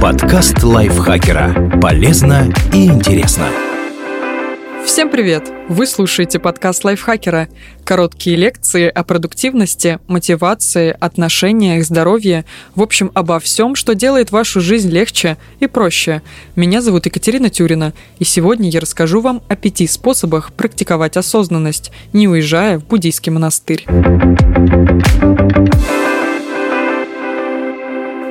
Подкаст лайфхакера. Полезно и интересно. Всем привет! Вы слушаете подкаст лайфхакера. Короткие лекции о продуктивности, мотивации, отношениях, здоровье. В общем, обо всем, что делает вашу жизнь легче и проще. Меня зовут Екатерина Тюрина, и сегодня я расскажу вам о пяти способах практиковать осознанность, не уезжая в буддийский монастырь.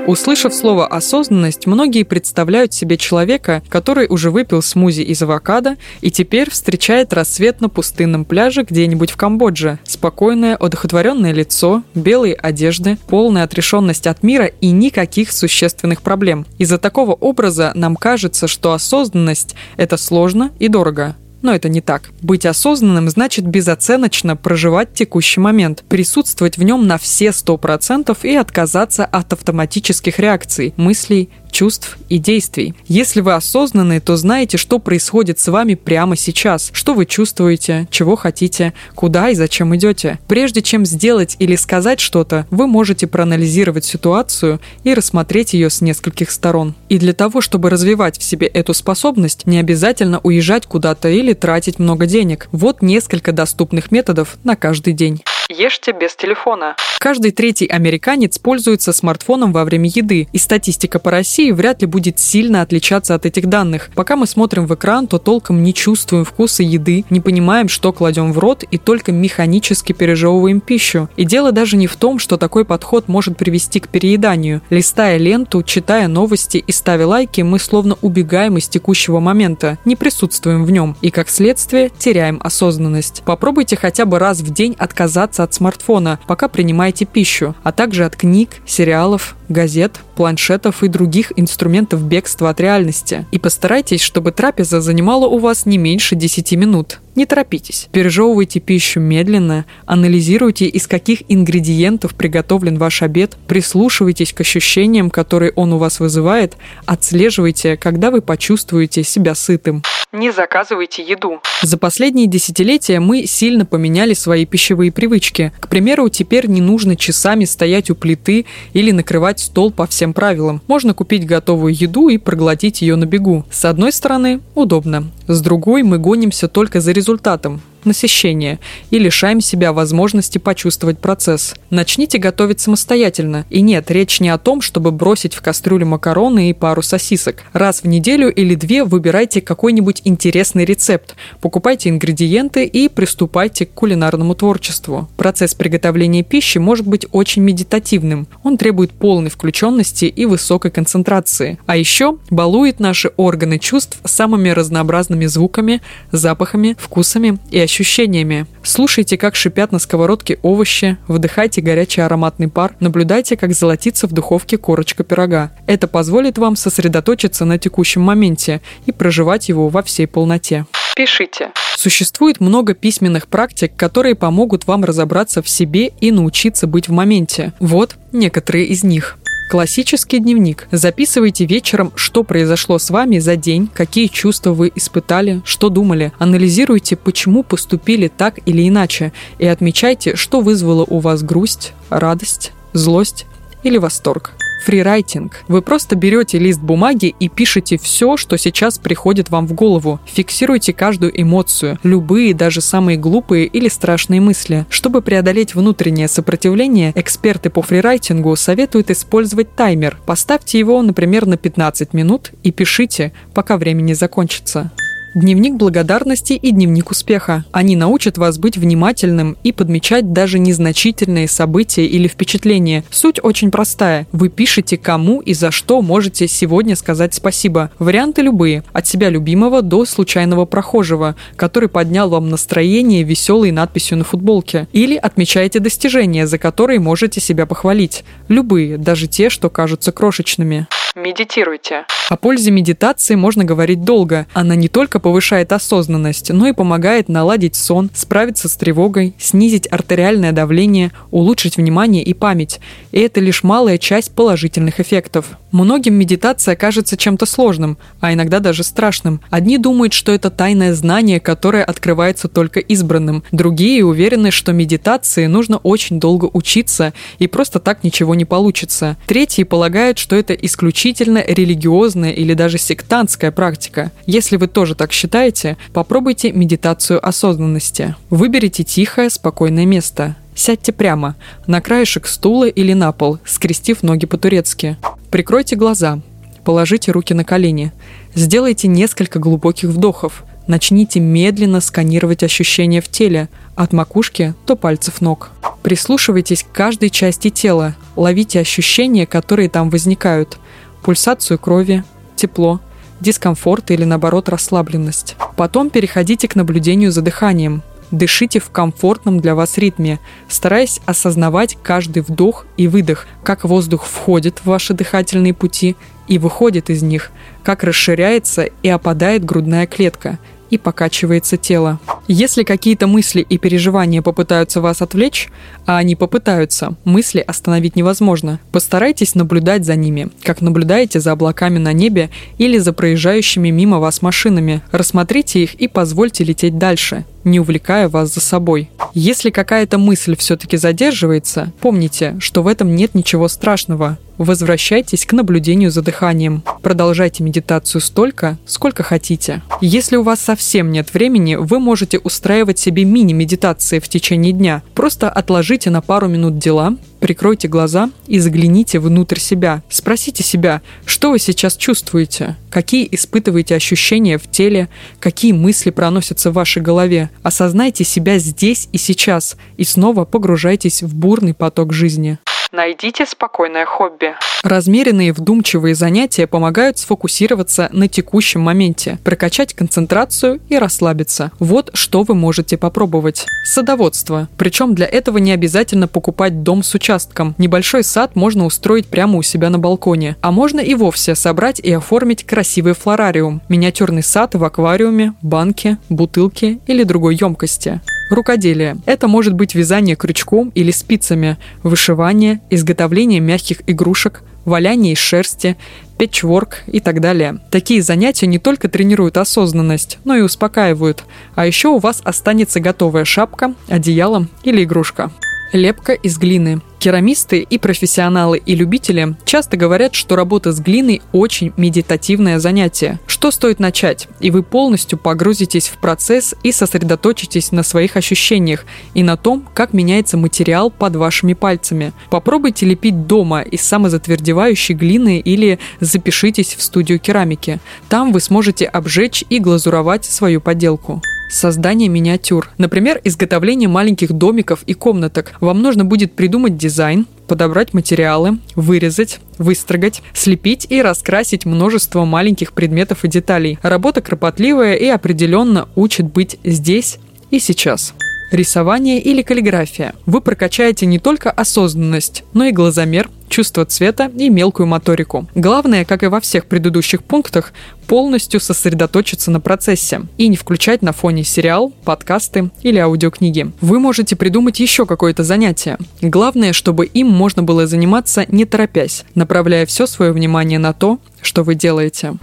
Услышав слово «осознанность», многие представляют себе человека, который уже выпил смузи из авокадо и теперь встречает рассвет на пустынном пляже где-нибудь в Камбодже. Спокойное, одухотворенное лицо, белые одежды, полная отрешенность от мира и никаких существенных проблем. Из-за такого образа нам кажется, что осознанность – это сложно и дорого. Но это не так. Быть осознанным значит безоценочно проживать текущий момент, присутствовать в нем на все 100% и отказаться от автоматических реакций, мыслей, чувств и действий. Если вы осознанны, то знаете, что происходит с вами прямо сейчас, что вы чувствуете, чего хотите, куда и зачем идете. Прежде чем сделать или сказать что-то, вы можете проанализировать ситуацию и рассмотреть ее с нескольких сторон. И для того, чтобы развивать в себе эту способность, не обязательно уезжать куда-то или тратить много денег. Вот несколько доступных методов на каждый день. Ешьте без телефона. Каждый третий американец пользуется смартфоном во время еды, и статистика по России вряд ли будет сильно отличаться от этих данных. Пока мы смотрим в экран, то толком не чувствуем вкуса еды, не понимаем, что кладем в рот, и только механически пережевываем пищу. И дело даже не в том, что такой подход может привести к перееданию. Листая ленту, читая новости и ставя лайки, мы словно убегаем из текущего момента, не присутствуем в нем, и как следствие теряем осознанность. Попробуйте хотя бы раз в день отказаться от смартфона, пока принимаете пищу, а также от книг, сериалов, газет, планшетов и других инструментов бегства от реальности. И постарайтесь, чтобы трапеза занимала у вас не меньше 10 минут. Не торопитесь. Пережевывайте пищу медленно, анализируйте, из каких ингредиентов приготовлен ваш обед, прислушивайтесь к ощущениям, которые он у вас вызывает, отслеживайте, когда вы почувствуете себя сытым не заказывайте еду. За последние десятилетия мы сильно поменяли свои пищевые привычки. К примеру, теперь не нужно часами стоять у плиты или накрывать стол по всем правилам. Можно купить готовую еду и проглотить ее на бегу. С одной стороны, удобно. С другой, мы гонимся только за результатом насыщения и лишаем себя возможности почувствовать процесс. Начните готовить самостоятельно. И нет, речь не о том, чтобы бросить в кастрюлю макароны и пару сосисок. Раз в неделю или две выбирайте какой-нибудь интересный рецепт, покупайте ингредиенты и приступайте к кулинарному творчеству. Процесс приготовления пищи может быть очень медитативным. Он требует полной включенности и высокой концентрации. А еще балует наши органы чувств самыми разнообразными звуками, запахами, вкусами и ощущениями ощущениями. Слушайте, как шипят на сковородке овощи, вдыхайте горячий ароматный пар, наблюдайте, как золотится в духовке корочка пирога. Это позволит вам сосредоточиться на текущем моменте и проживать его во всей полноте. Пишите. Существует много письменных практик, которые помогут вам разобраться в себе и научиться быть в моменте. Вот некоторые из них. Классический дневник. Записывайте вечером, что произошло с вами за день, какие чувства вы испытали, что думали. Анализируйте, почему поступили так или иначе, и отмечайте, что вызвало у вас грусть, радость, злость или восторг фрирайтинг. Вы просто берете лист бумаги и пишете все, что сейчас приходит вам в голову. Фиксируйте каждую эмоцию, любые, даже самые глупые или страшные мысли. Чтобы преодолеть внутреннее сопротивление, эксперты по фрирайтингу советуют использовать таймер. Поставьте его, например, на 15 минут и пишите, пока время не закончится. Дневник благодарности и дневник успеха. Они научат вас быть внимательным и подмечать даже незначительные события или впечатления. Суть очень простая. Вы пишете, кому и за что можете сегодня сказать спасибо. Варианты любые. От себя любимого до случайного прохожего, который поднял вам настроение веселой надписью на футболке. Или отмечаете достижения, за которые можете себя похвалить. Любые, даже те, что кажутся крошечными. Медитируйте. О пользе медитации можно говорить долго. Она не только повышает осознанность, но и помогает наладить сон, справиться с тревогой, снизить артериальное давление, улучшить внимание и память. И это лишь малая часть положительных эффектов. Многим медитация кажется чем-то сложным, а иногда даже страшным. Одни думают, что это тайное знание, которое открывается только избранным. Другие уверены, что медитации нужно очень долго учиться и просто так ничего не получится. Третьи полагают, что это исключительно религиозная или даже сектантская практика. Если вы тоже так считаете, попробуйте медитацию осознанности. Выберите тихое, спокойное место. Сядьте прямо, на краешек стула или на пол, скрестив ноги по-турецки. Прикройте глаза, положите руки на колени. Сделайте несколько глубоких вдохов. Начните медленно сканировать ощущения в теле, от макушки до пальцев ног. Прислушивайтесь к каждой части тела, ловите ощущения, которые там возникают. Пульсацию крови, тепло, дискомфорт или наоборот расслабленность. Потом переходите к наблюдению за дыханием. Дышите в комфортном для вас ритме, стараясь осознавать каждый вдох и выдох, как воздух входит в ваши дыхательные пути и выходит из них, как расширяется и опадает грудная клетка – и покачивается тело. Если какие-то мысли и переживания попытаются вас отвлечь, а они попытаются, мысли остановить невозможно. Постарайтесь наблюдать за ними, как наблюдаете за облаками на небе или за проезжающими мимо вас машинами. Рассмотрите их и позвольте лететь дальше, не увлекая вас за собой. Если какая-то мысль все-таки задерживается, помните, что в этом нет ничего страшного. Возвращайтесь к наблюдению за дыханием. Продолжайте медитацию столько, сколько хотите. Если у вас совсем нет времени, вы можете устраивать себе мини-медитации в течение дня. Просто отложите на пару минут дела, прикройте глаза и загляните внутрь себя. Спросите себя, что вы сейчас чувствуете, какие испытываете ощущения в теле, какие мысли проносятся в вашей голове. Осознайте себя здесь и сейчас и снова погружайтесь в бурный поток жизни. Найдите спокойное хобби. Размеренные вдумчивые занятия помогают сфокусироваться на текущем моменте, прокачать концентрацию и расслабиться. Вот что вы можете попробовать. Садоводство. Причем для этого не обязательно покупать дом с участком. Небольшой сад можно устроить прямо у себя на балконе. А можно и вовсе собрать и оформить красивый флорариум. Миниатюрный сад в аквариуме, банке, бутылке или другой емкости. Рукоделие. Это может быть вязание крючком или спицами, вышивание, изготовление мягких игрушек, валяние из шерсти, печворк и так далее. Такие занятия не только тренируют осознанность, но и успокаивают. А еще у вас останется готовая шапка, одеяло или игрушка. Лепка из глины. Керамисты и профессионалы и любители часто говорят, что работа с глиной очень медитативное занятие. Что стоит начать, и вы полностью погрузитесь в процесс и сосредоточитесь на своих ощущениях и на том, как меняется материал под вашими пальцами. Попробуйте лепить дома из самозатвердевающей глины или запишитесь в студию керамики. Там вы сможете обжечь и глазуровать свою поделку создание миниатюр. Например, изготовление маленьких домиков и комнаток. Вам нужно будет придумать дизайн подобрать материалы, вырезать, выстрогать, слепить и раскрасить множество маленьких предметов и деталей. Работа кропотливая и определенно учит быть здесь и сейчас рисование или каллиграфия. Вы прокачаете не только осознанность, но и глазомер, чувство цвета и мелкую моторику. Главное, как и во всех предыдущих пунктах, полностью сосредоточиться на процессе и не включать на фоне сериал, подкасты или аудиокниги. Вы можете придумать еще какое-то занятие. Главное, чтобы им можно было заниматься не торопясь, направляя все свое внимание на то, что вы делаете.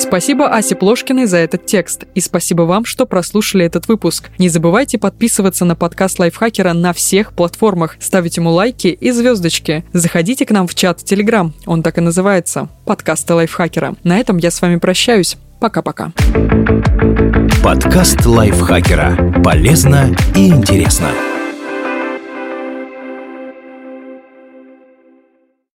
Спасибо Асе Плошкиной за этот текст. И спасибо вам, что прослушали этот выпуск. Не забывайте подписываться на подкаст Лайфхакера на всех платформах, ставить ему лайки и звездочки. Заходите к нам в чат Телеграм, он так и называется – подкасты Лайфхакера. На этом я с вами прощаюсь. Пока-пока. Подкаст Лайфхакера. Полезно и интересно.